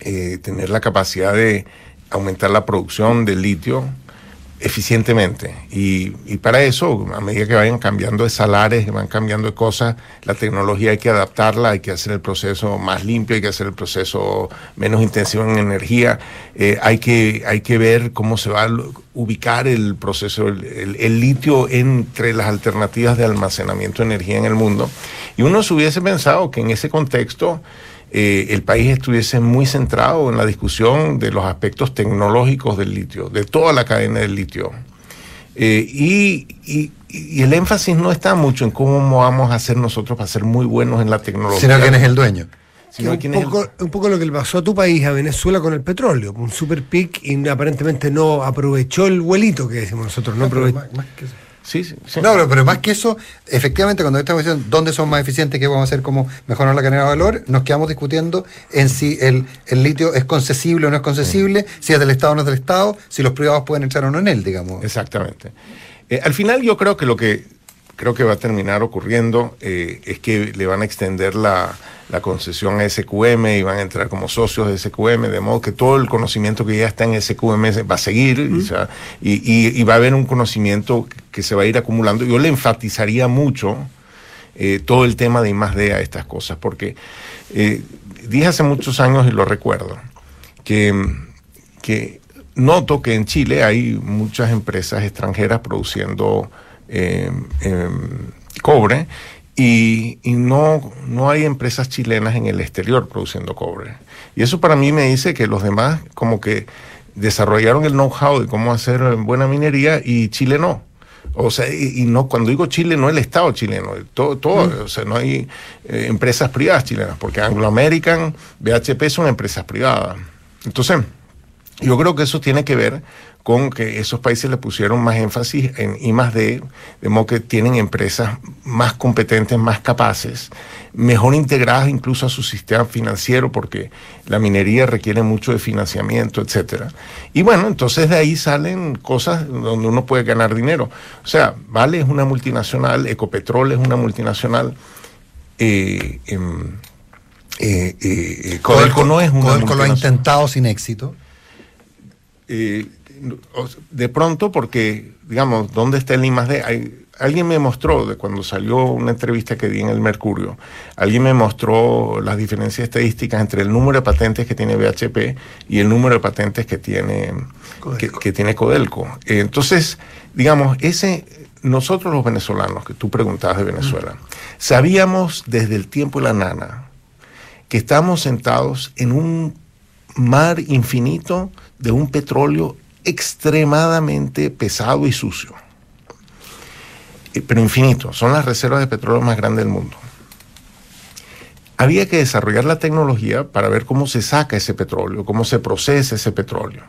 eh, tener la capacidad de aumentar la producción de litio eficientemente. Y, y para eso, a medida que vayan cambiando de salares, que van cambiando de cosas, la tecnología hay que adaptarla, hay que hacer el proceso más limpio, hay que hacer el proceso menos intensivo en energía, eh, hay, que, hay que ver cómo se va a ubicar el proceso, el- el litio entre las alternativas de almacenamiento de energía en el mundo. Y uno se hubiese pensado que en ese contexto eh, el país estuviese muy centrado en la discusión de los aspectos tecnológicos del litio, de toda la cadena del litio. Eh, y, y- y el énfasis no está mucho en cómo vamos a hacer nosotros para ser muy buenos en la tecnología. Sino quién es el dueño. Sino Que quién un, es el- poco, un poco lo que le pasó a tu país, a Venezuela, con el petróleo. Un super pic y aparentemente no aprovechó el vuelito que decimos nosotros. No aprovechó. Sí, sí, sí. No, pero, pero más que eso, efectivamente, cuando estamos diciendo dónde son más eficientes, qué vamos a hacer, cómo mejorar la cadena de valor, nos quedamos discutiendo en si el, el litio es concesible o no es concesible, si es del Estado o no es del Estado, si los privados pueden entrar o no en él, digamos. Exactamente. Eh, al final yo creo que lo que creo que va a terminar ocurriendo eh, es que le van a extender la, la concesión a SQM y van a entrar como socios de SQM, de modo que todo el conocimiento que ya está en SQM va a seguir y, va- y- y- y va a haber un conocimiento que se va a ir acumulando. Yo le enfatizaría mucho eh, todo el tema de I+D a estas cosas, porque eh, dije hace muchos años y lo recuerdo, que, que noto que en Chile hay muchas empresas extranjeras produciendo eh, em, cobre y, y no, no hay empresas chilenas en el exterior produciendo cobre. Y eso para mí me dice que los demás como que desarrollaron el know-how de cómo hacer buena minería y Chile no. O sea, y, y no, cuando digo Chile, no el Estado chileno, todo, todo o sea, no hay eh, empresas privadas chilenas, porque Anglo American, BHP son empresas privadas. Entonces, yo creo que eso tiene que ver con que esos países le pusieron más énfasis en I más D, de modo que tienen empresas más competentes, más capaces, mejor integradas incluso a su sistema financiero, porque la minería requiere mucho de financiamiento, etcétera. Y bueno, entonces de ahí salen cosas donde uno puede ganar dinero. O sea, Vale es una multinacional, Ecopetrol es una multinacional. eh, em, eh, eh, eh, Codelco no es una Codelco lo ha intentado sin éxito. Eh, de pronto, porque, digamos, ¿dónde está el I más D? Hay- alguien me mostró, de cuando salió una entrevista que di en el Mercurio, alguien me mostró las diferencias estadísticas entre el número de patentes que tiene BHP y el número de patentes que tiene que, que tiene Codelco. Entonces, digamos, ese nosotros los venezolanos, que tú preguntabas de Venezuela, sabíamos desde el tiempo de la nana que estamos sentados en un mar infinito de un petróleo extremadamente pesado y sucio. Eh, Pero infinito, son las reservas de petróleo más grandes del mundo. Había que desarrollar la tecnología para ver cómo se saca ese petróleo, cómo se procesa ese petróleo.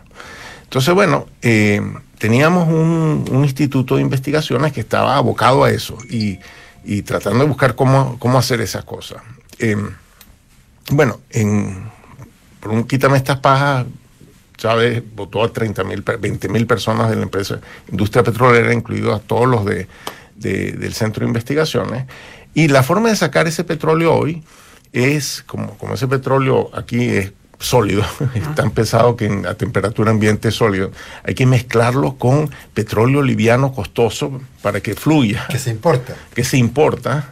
Entonces, bueno, eh, teníamos un, instituto de investigaciones que estaba abocado a eso y, y tratando de buscar cómo, cómo hacer esas cosas. Eh, bueno, en, por un quítame estas pajas, Chávez votó a 30 mil, 20 mil personas de la empresa industria petrolera, incluidos a todos los de, de- del centro de investigaciones. Y la forma de sacar ese petróleo hoy es, como, como ese petróleo aquí es sólido, es tan pesado que a temperatura ambiente es sólido, hay que mezclarlo con petróleo liviano costoso para que fluya. Que se importa. Que se importa,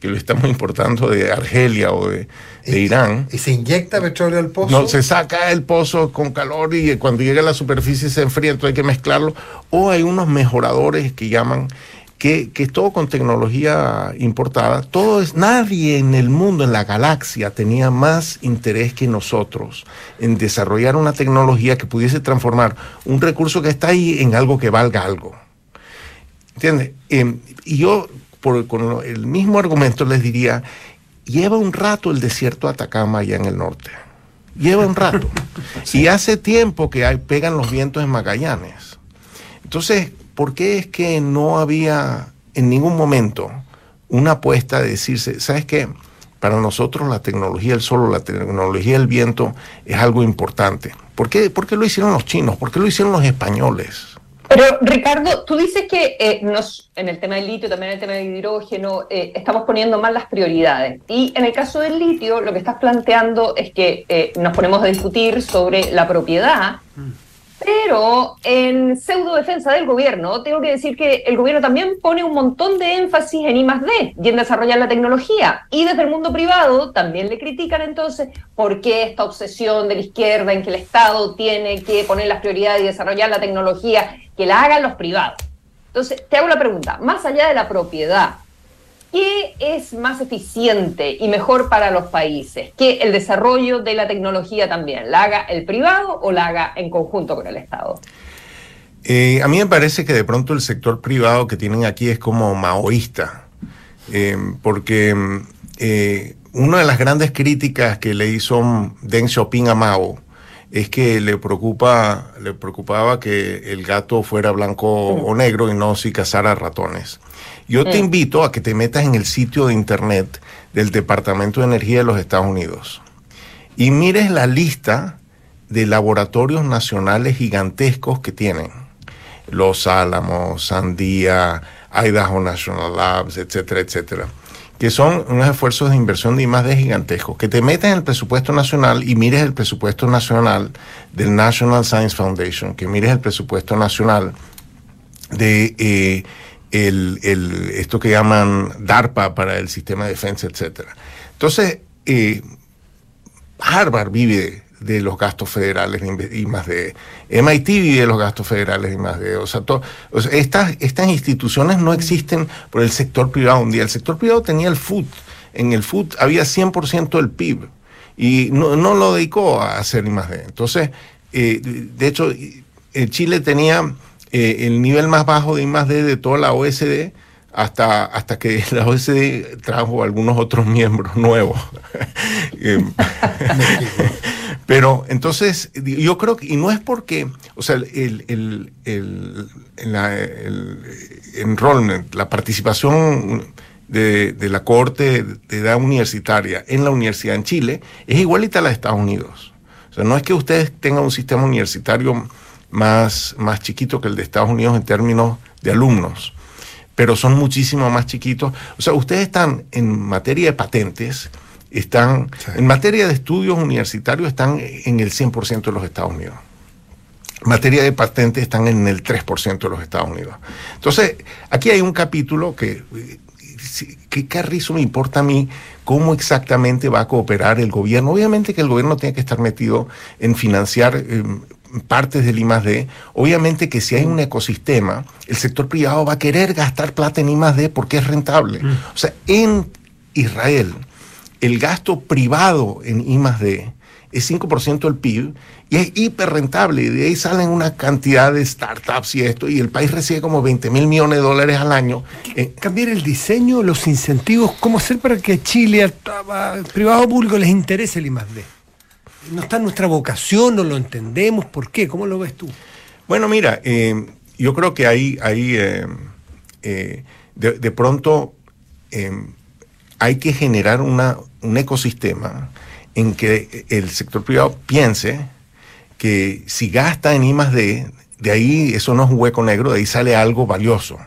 que lo estamos importando de Argelia o de, de Irán. Y se inyecta petróleo al pozo. No, se saca el pozo con calor y cuando llega a la superficie se enfría, entonces hay que mezclarlo. O hay unos mejoradores que llaman, que, que es todo con tecnología importada. Todo es, nadie en el mundo, en la galaxia, tenía más interés que nosotros en desarrollar una tecnología que pudiese transformar un recurso que está ahí en algo que valga algo. ¿Entiendes? Eh, y yo, por, con el mismo argumento, les diría, lleva un rato el desierto de Atacama allá en el norte. Lleva un rato. Y hace tiempo que hay, pegan los vientos en Magallanes. Entonces, ¿por qué es que no había en ningún momento una apuesta de decirse, ¿sabes qué? Para nosotros la tecnología del sol la tecnología del viento es algo importante. ¿Por qué, ¿Por qué lo hicieron los chinos? ¿Por qué lo hicieron los españoles? Pero Ricardo, tú dices que eh, nos, en el tema del litio, también en el tema del hidrógeno, eh, estamos poniendo mal las prioridades. Y en el caso del litio, lo que estás planteando es que eh, nos ponemos a discutir sobre la propiedad, pero en pseudo defensa del gobierno, tengo que decir que el gobierno también pone un montón de énfasis en I D y en desarrollar la tecnología. Y desde el mundo privado también le critican entonces por qué esta obsesión de la izquierda en que el Estado tiene que poner las prioridades y desarrollar la tecnología, que la hagan los privados. Entonces, te hago la pregunta, más allá de la propiedad, ¿qué es más eficiente y mejor para los países? ¿Que el desarrollo de la tecnología también la haga el privado o la haga en conjunto con el Estado? Eh, a mí me parece que de pronto el sector privado que tienen aquí es como maoísta, eh, porque mm, eh, una de las grandes críticas que le hizo Deng Xiaoping a Mao es que le preocupa, le preocupaba que el gato fuera blanco o negro y no si cazara ratones. Yo te invito a que te metas en el sitio de internet del Departamento de Energía de los Estados Unidos y mires la lista de laboratorios nacionales gigantescos que tienen. Los Álamos, Sandía, Idaho National Labs, etcétera, etcétera. Que son unos esfuerzos de inversión de I+D gigantescos. Que te metas en el presupuesto nacional y mires el presupuesto nacional del National Science Foundation, que mires el presupuesto nacional de eh, el, el- esto que llaman DARPA para el sistema de defensa, etcétera. Entonces, eh, Harvard vive de los gastos federales de y más de MIT vive de los gastos federales y más de o sea, o sea, estas estas instituciones no existen por el sector privado. Un día el sector privado tenía el food. En el food había 100% del PIB y no, no lo dedicó a hacer I más D entonces eh, de hecho eh, Chile tenía eh, el nivel más bajo de I más D de toda la OSD hasta, hasta que la OSD trajo algunos otros miembros nuevos. Pero entonces, yo creo que, y no es porque, o sea, el, el, el, el- enrollment, la participación de, de la cohorte de edad universitaria en la universidad en Chile es igualita a la de Estados Unidos. O sea, no es que ustedes tengan un sistema universitario más, más chiquito que el de Estados Unidos en términos de alumnos, pero son muchísimo más chiquitos. O sea, ustedes están en materia de patentes, están en materia de estudios universitarios, están en el 100% de los Estados Unidos. En materia de patentes están en el 3% de los Estados Unidos. Entonces, aquí hay un capítulo que, ¿qué carrizo me importa a mí cómo exactamente va a cooperar el gobierno? Obviamente que el gobierno tiene que estar metido en financiar eh, partes del I+D. Obviamente que si hay un ecosistema, el sector privado va a querer gastar plata en I+D porque es rentable. O sea, en Israel, el gasto privado en I+D es 5% del PIB y es hiper rentable. Y de ahí salen una cantidad de startups y esto, y el país recibe como 20 mil millones de dólares al año. Eh, Cambiar el diseño, los incentivos, cómo hacer para que Chile, al, al privado público, les interese el I+D. no está en nuestra vocación, no lo entendemos, ¿por qué? ¿Cómo lo ves tú? Bueno, mira, eh, yo creo que ahí, ahí eh, eh, de, de pronto hay que generar una, un ecosistema en que el sector privado piense que si gasta en I más D, de ahí eso no es un hueco negro, de ahí sale algo valioso.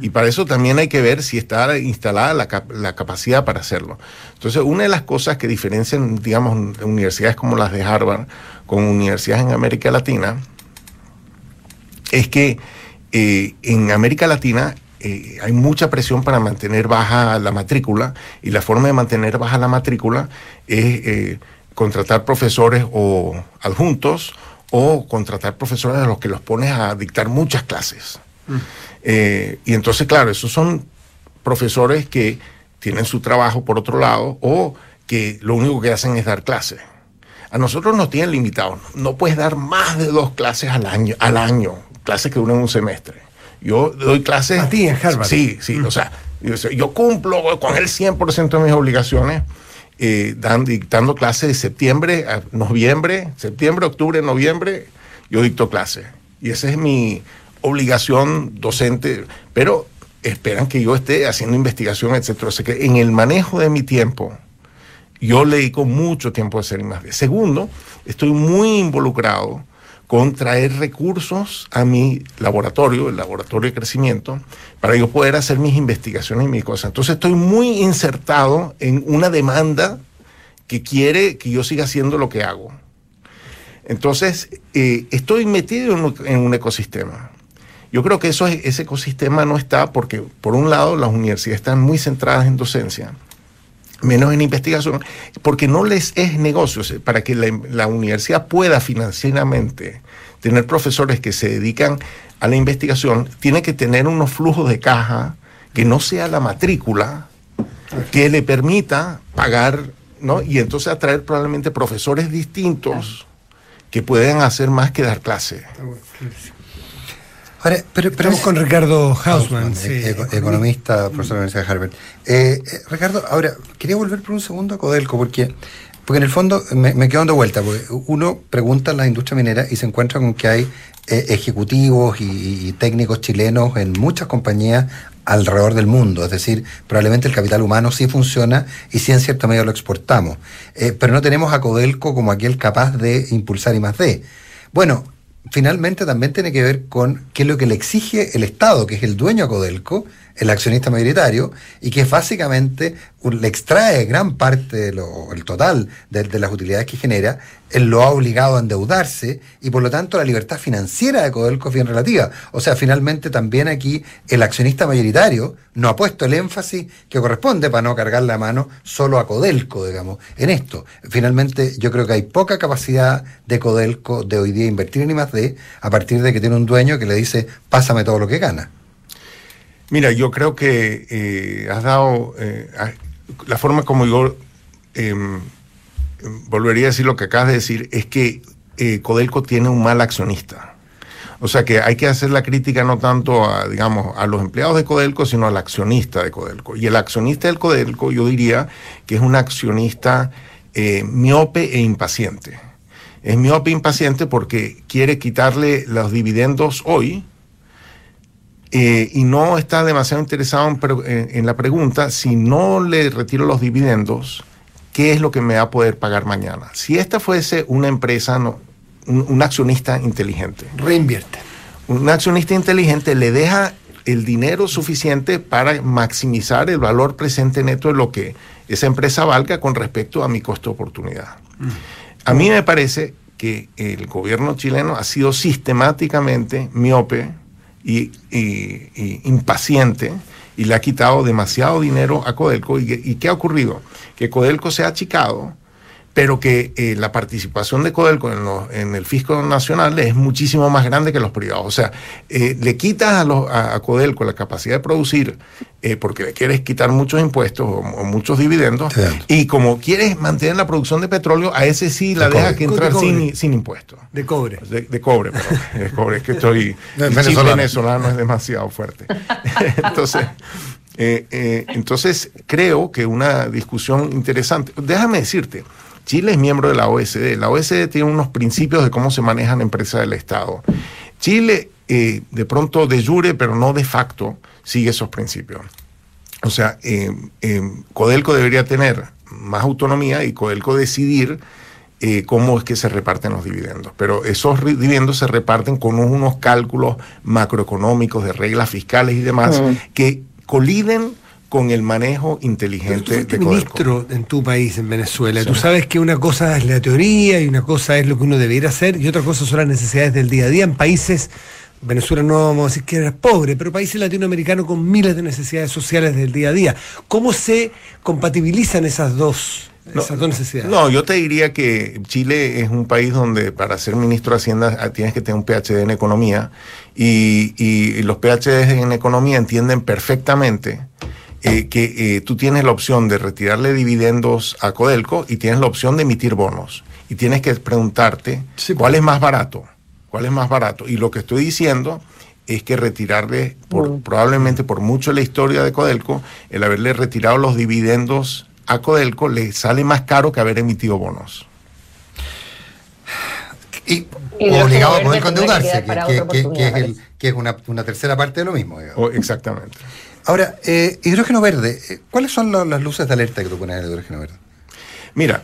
Y para eso también hay que ver si está instalada la, cap- la capacidad para hacerlo. Entonces, una de las cosas que diferencian, digamos, universidades como las de Harvard con universidades en América Latina es que eh, en América Latina eh, hay mucha presión para mantener baja la matrícula y la forma de mantener baja la matrícula es eh, contratar profesores o adjuntos o contratar profesores a los que los pones a dictar muchas clases. Eh, y entonces, claro, esos son profesores que tienen su trabajo por otro lado o que lo único que hacen es dar clases. A nosotros nos tienen limitados. No puedes dar más de dos clases al año, al año clases que duran un semestre. Yo doy clases. A ti en Harvard. Sí, sí. O sea, yo, cumplo con el 100% de mis obligaciones. eh, dan- dictando clases de septiembre a noviembre, septiembre, octubre, noviembre, yo dicto clases. Y esa es mi obligación docente, pero esperan que yo esté haciendo investigación, etcétera. O sea que en el manejo de mi tiempo, yo le dedico mucho tiempo a hacer más de. Segundo, estoy muy involucrado con traer recursos a mi laboratorio, el laboratorio de crecimiento, para yo poder hacer mis investigaciones y mis cosas. Entonces estoy muy insertado en una demanda que quiere que yo siga haciendo lo que hago. Entonces, eh, estoy metido en un, en un ecosistema. Yo creo que eso, es- ese ecosistema no está porque, por un lado, las universidades están muy centradas en docencia, menos en investigación, porque no les es negocio. Para que la, la universidad pueda financieramente tener profesores que se dedican a la investigación, tiene que tener unos flujos de caja que no sea la matrícula, que le permita pagar, ¿no? Y entonces atraer probablemente profesores distintos que puedan hacer más que dar clase. Ahora, pero, pero Estamos con Ricardo Hausman, sí. e- eco- economista, profesor de la Universidad de Harvard. Eh, eh, Ricardo, ahora, quería volver por un segundo a Codelco, porque, porque en el fondo me, me quedo dando vuelta, porque uno pregunta en la industria minera y se encuentra con que hay eh, ejecutivos y, y técnicos chilenos en muchas compañías alrededor del mundo, es decir, probablemente el capital humano sí funciona y sí en cierta medida lo exportamos, Eh, pero no tenemos a Codelco como aquel capaz de impulsar y más de. Bueno, finalmente también tiene que ver con qué es lo que le exige el Estado, que es el dueño a Codelco, el accionista mayoritario, y que básicamente le extrae gran parte, de lo- el total de, las utilidades que genera, él lo ha obligado a endeudarse y por lo tanto la libertad financiera de Codelco es bien relativa. O sea, finalmente también aquí el accionista mayoritario no ha puesto el énfasis que corresponde para no cargar la mano solo a Codelco, digamos, en esto. Finalmente yo creo que hay poca capacidad de Codelco de hoy día invertir en I+D a partir de que tiene un dueño que le dice, pásame todo lo que gana. Mira, yo creo que eh, has dado eh, la forma como yo em, volvería a decir lo que acabas de decir, es que eh, Codelco tiene un mal accionista. O sea que hay que hacer la crítica no tanto a, digamos, a los empleados de Codelco, sino al accionista de Codelco. Y el accionista del Codelco, yo diría que es un accionista eh, miope e impaciente. Es miope e impaciente porque quiere quitarle los dividendos hoy, eh, y no está demasiado interesado en, en- en la pregunta, si no le retiro los dividendos, ¿qué es lo que me va a poder pagar mañana? Si esta fuese una empresa, no, un, un accionista inteligente. Reinvierte. Un accionista inteligente le deja el dinero suficiente para maximizar el valor presente neto de lo que esa empresa valga con respecto a mi costo de oportunidad. A mí me parece que el gobierno chileno ha sido sistemáticamente miope y, y- impaciente y le ha quitado demasiado dinero a Codelco. ¿Y, y qué ha ocurrido? Que Codelco se ha achicado, pero que eh, la participación de Codelco en, los- en el fisco nacional es muchísimo más grande que los privados. O sea, eh, le quitas a, los- a- a Codelco la capacidad de producir eh, porque le quieres quitar muchos impuestos o, o muchos dividendos y como quieres mantener la producción de petróleo, a ese sí la De dejas cobre. que entrar De sin, sin impuestos. De cobre. De, de cobre, perdón. De cobre, es que estoy. No, venezolano. venezolano es demasiado fuerte. entonces, eh, eh, entonces, creo que una discusión interesante. Déjame decirte, Chile es miembro de la OSD. La OSD tiene unos principios de cómo se manejan empresas del Estado. Chile, eh, de pronto de jure, pero no de facto, sigue esos principios. O sea, eh, eh, Codelco debería tener más autonomía y Codelco decidir eh, cómo es que se reparten los dividendos. Pero esos dividendos se reparten con unos cálculos macroeconómicos de reglas fiscales y demás Mm. que coliden con el manejo inteligente de ministro en tu país, en Venezuela. Sí. Tú sabes que una cosa es la teoría y una cosa es lo que uno debería hacer y otra cosa son las necesidades del día a día en países, Venezuela no vamos a decir que era pobre, pero países latinoamericanos con miles de necesidades sociales del día a día. ¿Cómo se compatibilizan esas dos, esas dos necesidades? No, yo te diría que Chile es un país donde para ser ministro de Hacienda ah, tienes que tener un PhD en economía y, y los PhD en economía entienden perfectamente eh, que eh, tú tienes la opción de retirarle dividendos a Codelco y tienes la opción de emitir bonos. Y tienes que preguntarte cuál es más barato, cuál es más barato. Y lo que estoy diciendo es que retirarle, por, probablemente por mucho la historia de Codelco, el haberle retirado los dividendos a Codelco le sale más caro que haber emitido bonos. Y obligado a poder endeudarse, que, para que- otra que- que es, oportunidad, el- que es una, una tercera parte de lo mismo. digamos. exactamente. Ahora, eh, hidrógeno verde, eh, ¿cuáles son las luces de alerta que tú pones el hidrógeno verde? Mira,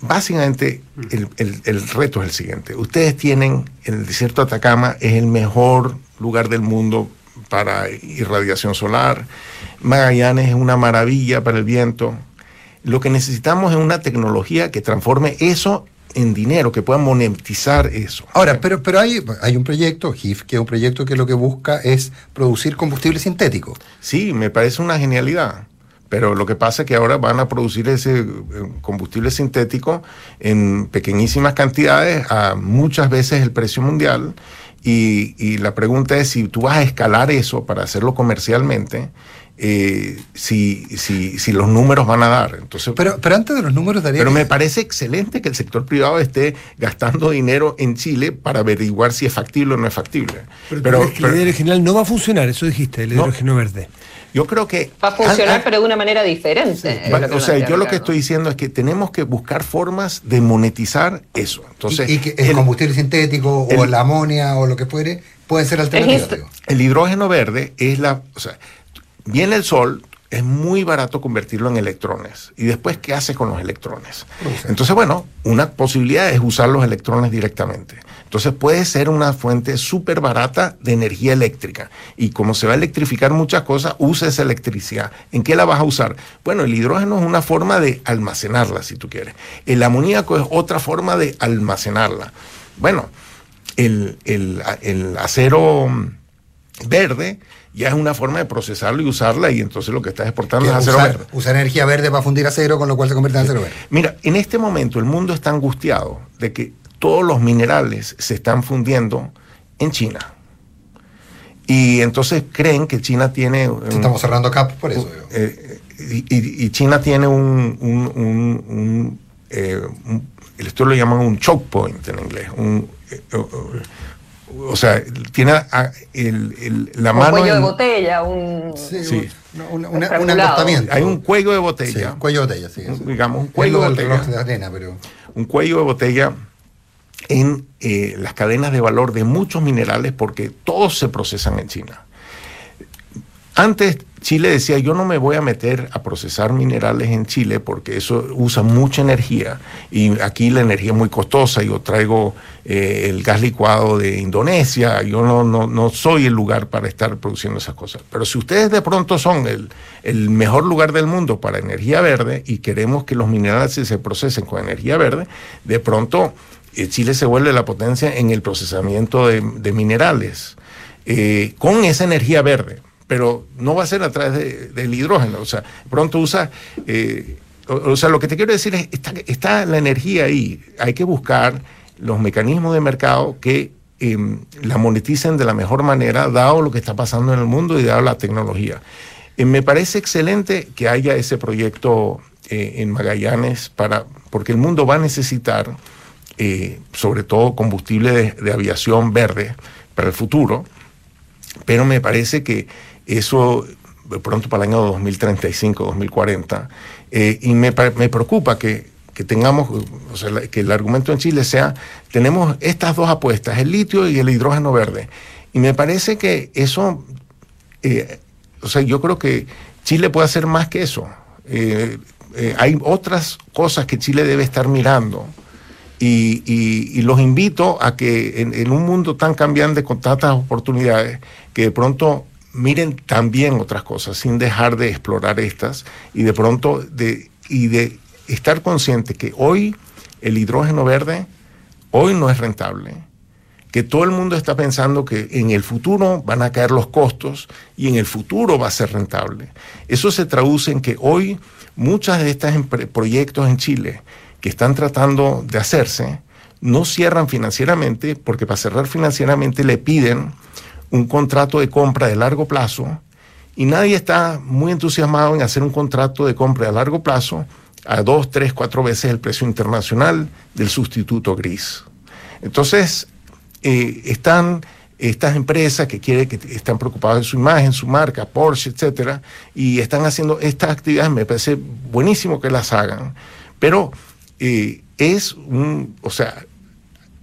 básicamente el, el- el reto es el siguiente. Ustedes tienen, el desierto de Atacama es el mejor lugar del mundo para irradiación solar. Magallanes es una maravilla para el viento. Lo que necesitamos es una tecnología que transforme eso en dinero, que pueda monetizar eso. Ahora, pero, pero hay, hay un proyecto, GIF, que es un proyecto que lo que busca es producir combustible sintético. Sí, me parece una genialidad. Pero lo que pasa es que ahora van a producir ese eh, combustible sintético en pequeñísimas cantidades, a muchas veces el precio mundial. Y, y la pregunta es si tú vas a escalar eso para hacerlo comercialmente, eh, si, si, si los números van a dar. Entonces, pero, pero antes de los números daría Pero que- me parece excelente que el sector privado esté gastando dinero en Chile para averiguar si es factible o no es factible. Pero, Pero- crees que la pero- idea original no va a funcionar, eso dijiste, el No. hidrógeno verde. yo creo que Va a funcionar, Ah, pero de una manera diferente. Va- o sea, yo lo que estoy diciendo es que tenemos que buscar formas de monetizar eso. Entonces, y, y que el, el, combustible sintético o el- la amonia o lo que fuere pueden ser alternativas. digo. el hidrógeno verde es la, o sea, viene el sol, es muy barato convertirlo en electrones. Y después, ¿qué hace con los electrones? Entonces, bueno, una posibilidad es usar los electrones directamente. Entonces puede ser una fuente súper barata de energía eléctrica. Y como se va a electrificar muchas cosas, usa esa electricidad. ¿En qué la vas a usar? Bueno, el hidrógeno es una forma de almacenarla, si tú quieres. El amoníaco es otra forma de almacenarla. Bueno, el, el- el acero verde ya es una forma de procesarlo y usarla y entonces lo que estás exportando es acero usar, verde. usar energía verde para fundir acero, con lo cual se convierte en acero verde. Mira, en este momento el mundo está angustiado de que todos los minerales se están fundiendo en China. Y entonces creen que China tiene... un- Estamos cerrando CAP por eso. digo. eh, y, China tiene un, un- eh, un- esto lo llaman un choke point en inglés. un, eh, o- sea, tiene a- el- el- la Un mano cuello de botella, un. Sí. un, un acostamiento. Hay un cuello de botella. Sí, cuello de botella, sí. digamos, un cuello lo de botella. de arena, pero... un cuello de botella en eh, las cadenas de valor de muchos minerales porque todos se procesan en China. Antes Chile decía, yo no me voy a meter a procesar minerales en Chile porque eso usa mucha energía y aquí la energía es muy costosa, yo traigo eh, el gas licuado de Indonesia, yo no, no, no soy el lugar para estar produciendo esas cosas. Pero si ustedes de pronto son el, el mejor lugar del mundo para energía verde y queremos que los minerales se, se procesen con energía verde, de pronto eh, Chile se vuelve la potencia en el procesamiento de, de minerales. Eh, con esa energía verde, pero no va a ser a través de- del hidrógeno. O sea, pronto usa. eh, o, sea, lo que te quiero decir es: está, está la energía ahí. Hay que buscar los mecanismos de mercado que em, la moneticen de la mejor manera, dado lo que está pasando en el mundo y dado la tecnología. Eh, me parece excelente que haya ese proyecto eh, en Magallanes, para, porque el mundo va a necesitar, sobre todo, combustible de aviación verde para el futuro pero me parece que eso de pronto para el año 2035, 2040, eh, y me, me preocupa que, que tengamos, o sea, que el argumento en Chile sea, tenemos estas dos apuestas, el litio y el hidrógeno verde. Y me parece que eso, eh, o sea, yo creo que Chile puede hacer más que eso. Eh, hay otras cosas que Chile debe estar mirando. Y, y- los invito a que en un mundo tan cambiante con tantas oportunidades, que de pronto miren también otras cosas sin dejar de explorar estas y de pronto de, y de estar consciente que hoy el hidrógeno verde hoy no es rentable, que todo el mundo está pensando que en el futuro van a caer los costos y en el futuro va a ser rentable. Eso se traduce en que hoy muchas de estos proyectos en Chile que están tratando de hacerse no cierran financieramente porque para cerrar financieramente le piden un contrato de compra de largo plazo y nadie está muy entusiasmado en hacer un contrato de compra de largo plazo a dos, tres, cuatro veces el precio internacional del sustituto gris. Entonces, eh, están estas empresas que quieren, que están preocupadas de su imagen, su marca, Porsche, etcétera, y están haciendo estas actividades, me parece buenísimo que las hagan, pero eh, es un, o sea,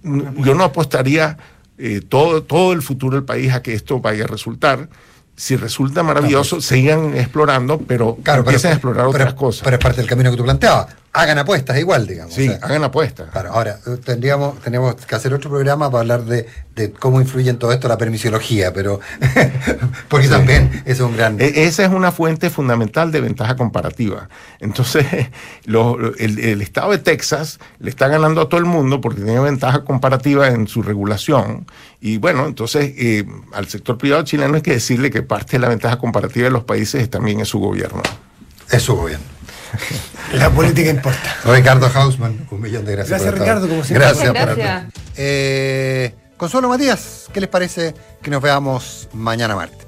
yo no apostaría eh, todo, todo el futuro del país a que esto vaya a resultar. Si resulta maravilloso, sigan explorando, pero Claro, pero- empiecen a explorar pero- otras cosas. Pero es parte del camino que tú planteabas. Hagan apuestas igual, digamos. Sí, o sea, hagan apuestas. Claro, ahora eh, tendríamos, tenemos que hacer otro programa para hablar de, de cómo influye en todo esto la permisiología, pero porque también eso es un gran. E- Esa es una fuente fundamental de ventaja comparativa. Entonces, lo- lo- el, el estado de Texas le está ganando a todo el mundo porque tiene ventaja comparativa en su regulación. Y bueno, entonces eh, al sector privado chileno hay que decirle que parte de la ventaja comparativa de los países también es su gobierno. Es su gobierno. La política importa. Ricardo Hausman, un millón de gracias. Gracias, por Ricardo, como siempre. Gracias, por gracias. Eh, Consuelo Matías, ¿qué les parece que nos veamos mañana martes? Bueno,